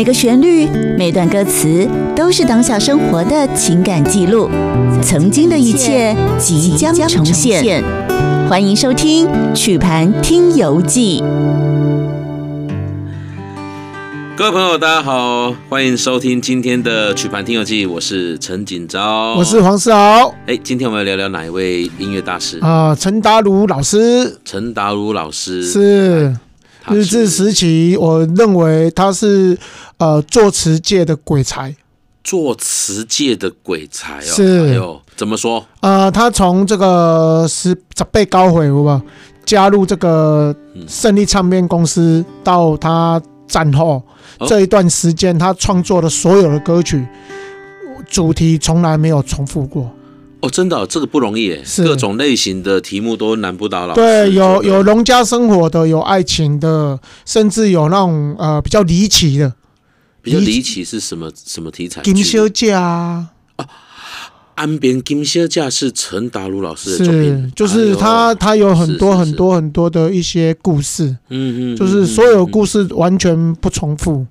每个旋律、每段歌词都是当下生活的情感记录，曾经的一切即将重现。欢迎收听《曲盘听游记》。各位朋友，大家好，欢迎收听今天的《曲盘听游记》，我是陈锦昭，我是黄世豪。哎，今天我们要聊聊哪一位音乐大师啊？陈达儒老师。陈达儒老师是。日治时期，我认为他是呃作词界的鬼才，作词界的鬼才哦。是，哎呦，怎么说？呃，他从这个十十倍高回，好吧，加入这个胜利唱片公司，到他战后这一段时间，他创作的所有的歌曲主题从来没有重复过。哦，真的，这个不容易，是各种类型的题目都难不倒老师。对，有有农家生活的，有爱情的，甚至有那种呃比较离奇的。比较离奇是什么什么题材？金小姐啊，啊，岸边金小姐是陈达儒老师的作品，是就是他、哎、他有很多很多很多的一些故事，嗯嗯，就是所有故事完全不重复。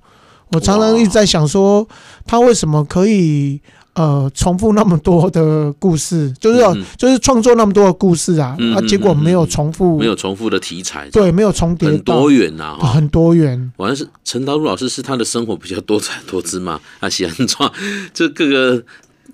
我常常一直在想说，他为什么可以？呃，重复那么多的故事，就是、嗯、就是创作那么多的故事啊，嗯、啊，结果没有重复，没有重复的题材，对，没有重叠，很多元呐、啊，很多元。好像是陈达儒老师是他的生活比较多彩多姿嘛，啊，喜欢创这各个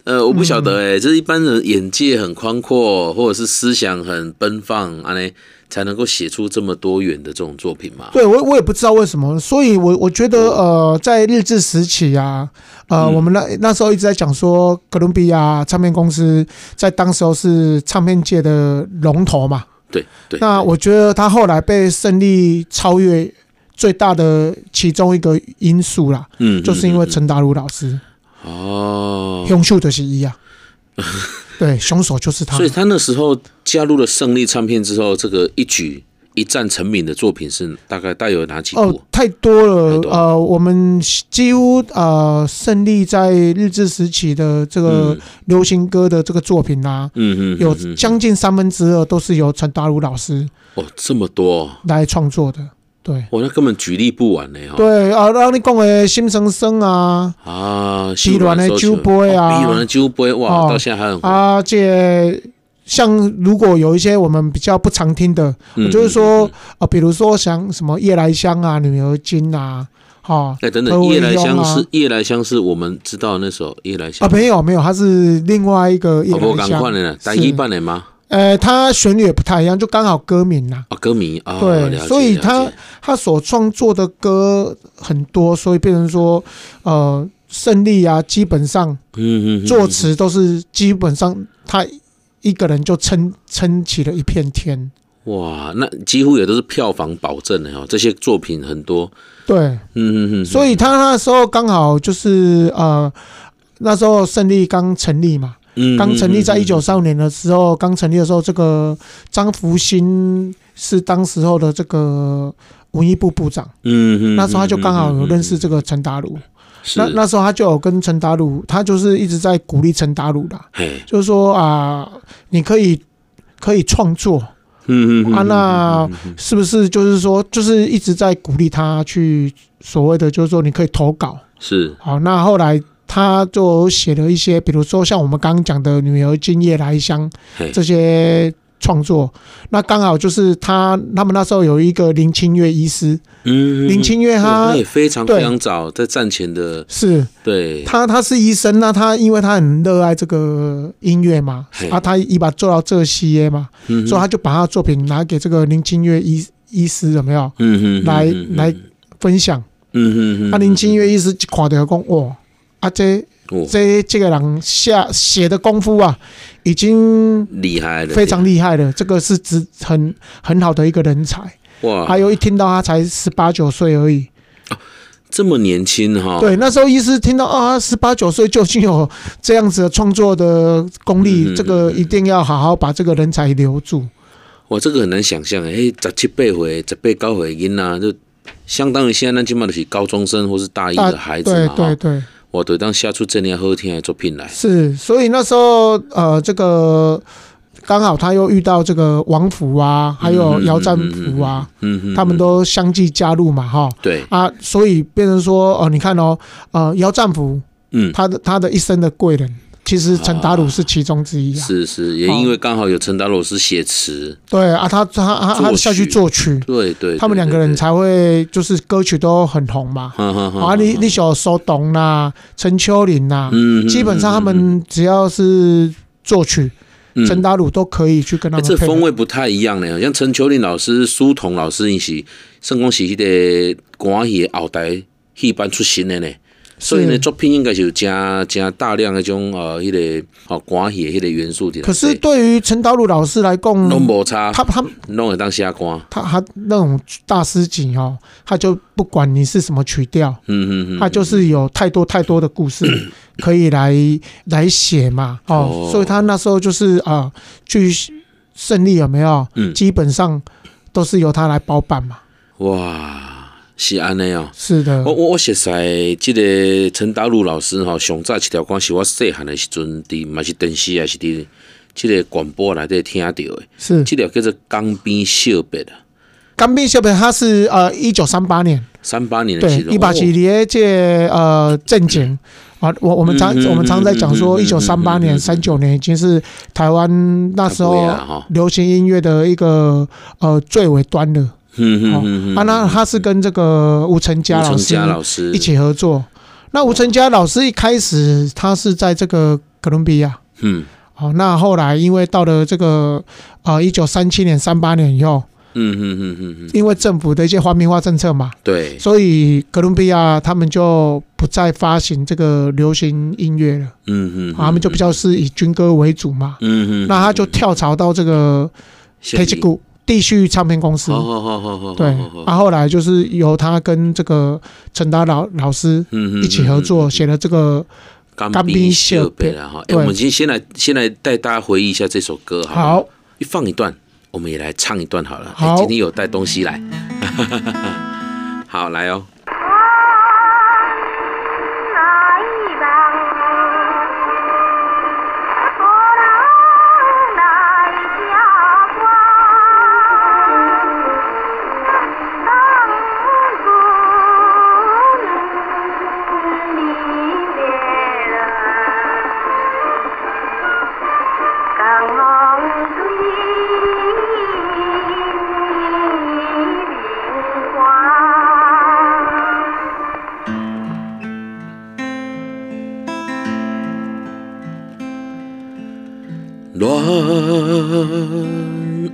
呃，我不晓得哎、欸，这、嗯、一般人眼界很宽阔，或者是思想很奔放啊呢。才能够写出这么多元的这种作品嘛？对，我我也不知道为什么，所以我我觉得呃，在日治时期啊，呃，嗯、我们那那时候一直在讲说，哥伦比亚唱片公司在当时候是唱片界的龙头嘛。对对。那我觉得他后来被胜利超越，最大的其中一个因素啦，嗯，就是因为陈达儒老师哦，凶手就是一样。对，凶手就是他。所以他那时候加入了胜利唱片之后，这个一举一战成名的作品是大概带有哪几部？哦，太多了。多了呃，我们几乎呃，胜利在日治时期的这个流行歌的这个作品啊，嗯嗯，有将近三分之二都是由陈达儒老师哦，这么多来创作的。对，我那根本举例不完呢。对啊，让你讲的心生生啊，啊，碧蓝的酒杯啊，碧蓝的酒杯哇，到现在还很。啊，这像如果有一些我们比较不常听的，就是说啊，比如说像什么夜来香啊，女儿经啊，哈，哎，等等，夜来香是夜来香是我们知道那首夜来香。啊，没有没有，它是另外一个夜来香，单一版的吗？呃，他旋律也不太一样，就刚好歌名呐。啊，歌名啊，对，所以他他所创作的歌很多，所以变成说，呃，胜利啊，基本上，嗯嗯，作词都是基本上他一个人就撑撑起了一片天。哇，那几乎也都是票房保证的哦，这些作品很多。对，嗯嗯嗯，所以他那时候刚好就是呃，那时候胜利刚成立嘛。刚成立在一九三五年的时候，刚成立的时候，这个张福兴是当时候的这个文艺部部长。嗯嗯，那时候他就刚好有认识这个陈达儒。那那时候他就有跟陈达鲁，他就是一直在鼓励陈达鲁的，就是说啊，你可以可以创作。嗯嗯啊，那是不是就是说，就是一直在鼓励他去所谓的，就是说你可以投稿。是。好，那后来。他就写了一些，比如说像我们刚刚讲的《女儿今》《夜来香》这些创作，那刚好就是他他们那时候有一个林清月医师，嗯，林清月他也非常非常早在战前的，是。对，他他是医生，那他因为他很热爱这个音乐嘛，啊，他一把做到这些嘛，所以他就把他的作品拿给这个林清月医医师有没有？嗯哼，来来分享，嗯哼，那林清月医师一看到讲哇。啊，这这这个人下写的功夫啊，已经厉害了，非常厉害了。这个是指很很好的一个人才哇！还有一听到他才十八九岁而已，啊，这么年轻哈？对，那时候医师听到啊，十八九岁就已经有这样子的创作的功力，这个一定要好好把这个人才留住。哇，这个很难想象哎，十七八岁、十八高回音呐，就相当于现在那起码都是高中生或是大一的孩子嘛，对对对。我得当下出这样好听的作品来，是，所以那时候呃，这个刚好他又遇到这个王府啊，还有姚占甫啊，嗯嗯，他们都相继加入嘛，哈，对。啊，所以变成说，哦，你看哦，呃，姚占甫，嗯，他的他的一生的贵人。其实陈达鲁是其中之一啊，是是，也因为刚好有陈达鲁是写词，对啊，他他他他下去作曲，对对，他们两个人才会就是歌曲都很红嘛，啊，你你小苏东呐，陈秋林呐，基本上他们只要是作曲，陈达鲁都可以去跟他们。这风味不太一样呢，像陈秋林老师、苏童老师一起，圣光是迄个歌戏后台戏班出身的呢。所以呢，作品应该就加加大量那种呃，迄个哦，歌戏迄个元素的。可是对于陈道鲁老师来讲，拢无差，他他拢会当写歌。他他那种大师级哦，他就不管你是什么曲调，嗯嗯嗯，他就是有太多太多的故事 可以来来写嘛，哦，所以他那时候就是啊，去胜利有没有？嗯，基本上都是由他来包办嘛。哇。是安尼哦，是的。我我我实在即个陈达鲁老师哈，上早一条歌是我细汉的时阵，伫嘛是电视也是伫即个广播内底听到的。是，即条叫做《江边小别》啊，《江边小别》它是呃一九三八年，三八年的对，一八几年这呃正经啊，我我们常我们常在讲说，一九三八年、三九年已经是台湾那时候流行音乐的一个呃最尾端了。嗯嗯嗯，啊，那他是跟这个吴成嘉老师一起合作。那吴成嘉老师一开始他是在这个哥伦比亚，嗯，好，那后来因为到了这个啊一九三七年、三八年以后，嗯嗯嗯嗯，因为政府的一些皇民化政策嘛，对，所以哥伦比亚他们就不再发行这个流行音乐了，嗯嗯，他们就比较是以军歌为主嘛，嗯嗯，那他就跳槽到这个翡翠谷。地区唱片公司，对，然后来就是由他跟这个陈达老老师一起合作，写了这个《江边小别》哈。我们先先来先来带大家回忆一下这首歌，好，一放一段，我们也来唱一段好了。好，今天有带东西来，好来哦。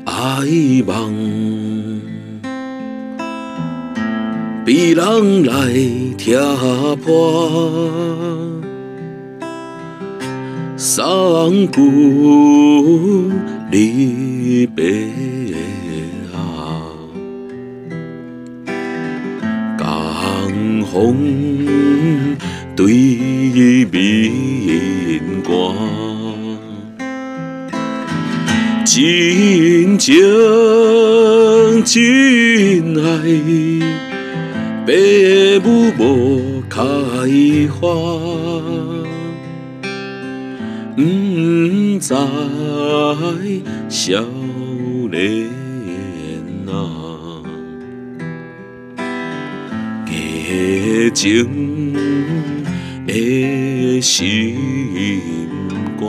爱梦，被人来拆破，送君情真爱，父母无开花，不知少年啊，结情的心肝。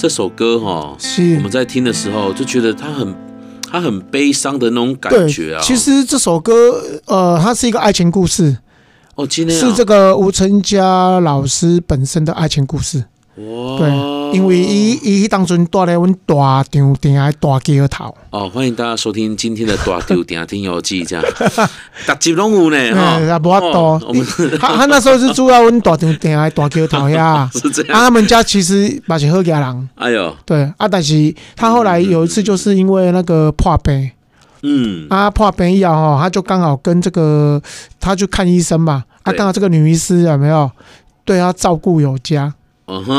这首歌哈，是我们在听的时候就觉得它很，它很悲伤的那种感觉啊。其实这首歌，呃，它是一个爱情故事。哦，今天是这个吴成佳老师本身的爱情故事。哇！对，因为伊伊当阵住咧阮大场店的大桥头。哦，欢迎大家收听今天的大场店听游记，这样，特辑拢有呢哈。也无法度，他他那时候是住在阮大场店的大桥头呀。是这样。他们家其实嘛是好家人。哎呦。对啊，但是他后来有一次就是因为那个破病，嗯，啊破病以后哦，他就刚好跟这个他去看医生嘛，啊，刚好这个女医师有没有对他照顾有加。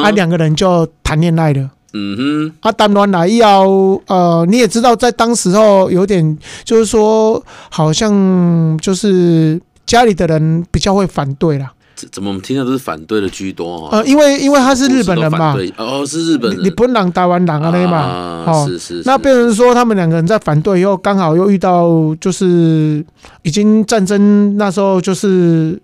啊，两个人就谈恋爱了。嗯哼，啊，谈完了要呃，你也知道，在当时候有点，就是说，好像就是家里的人比较会反对啦。怎么我们听到都是反对的居多？呃，因为因为他是日本人嘛，哦，是日本人，你不能台湾人啊那嘛，哦，是是，那变成说他们两个人在反对以后，刚好又遇到就是已经战争那时候就是。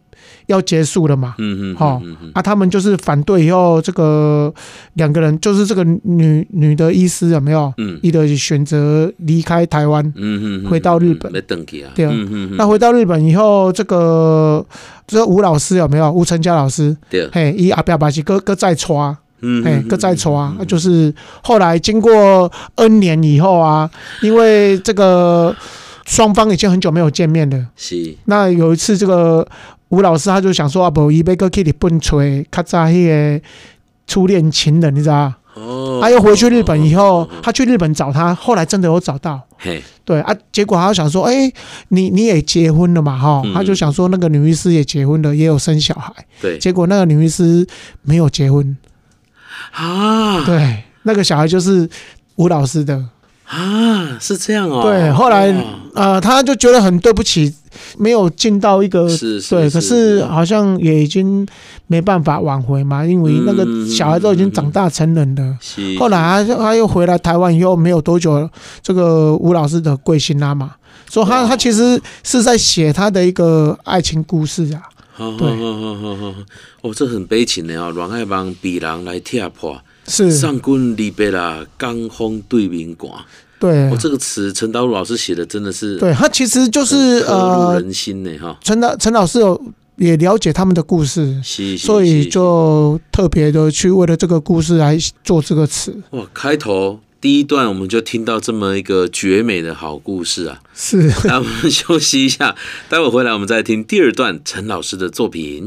要结束了嘛？嗯嗯，好啊，他们就是反对以后，这个两个人就是这个女女的医师有没有？嗯，一的选择离开台湾，嗯嗯，回到日本。对啊，那回到日本以后，这个这个吴老师有没有？吴成家老师，对，嘿，一阿表把是哥哥在抓，嗯，嘿，哥在抓，就是后来经过 N 年以后啊，因为这个双方已经很久没有见面了，是。那有一次这个。吴老师他就想说啊，不，伊要搁去日本找较早迄个初恋情人，你知道？哦。他又回去日本以后，他去日本找他，后来真的有找到。嘿。对啊，结果他想说，哎，你你也结婚了嘛？哈，他就想说那个女医师也结婚了，也有生小孩。对。结果那个女医师没有结婚。啊。对，那个小孩就是吴老师的。啊，是这样哦。对，后来呃，他就觉得很对不起。没有尽到一个是是对，可是好像也已经没办法挽回嘛，因为那个小孩都已经长大成人了。嗯、后来他他又回来台湾以后没有多久，这个吴老师的贵姓啦嘛，说他他其实是在写他的一个爱情故事啊。对，哦，这很悲情的哦，恋爱帮别人来踢破，是上官离别啦，江风对面挂。对，我这个词陈导老师写的真的是，对他其实就是呃，人心呢哈。陈导陈老师有也了解他们的故事，所以就特别的去为了这个故事来做这个词。哇，开头第一段我们就听到这么一个绝美的好故事啊！是，那我们休息一下，待会回来我们再听第二段陈老师的作品。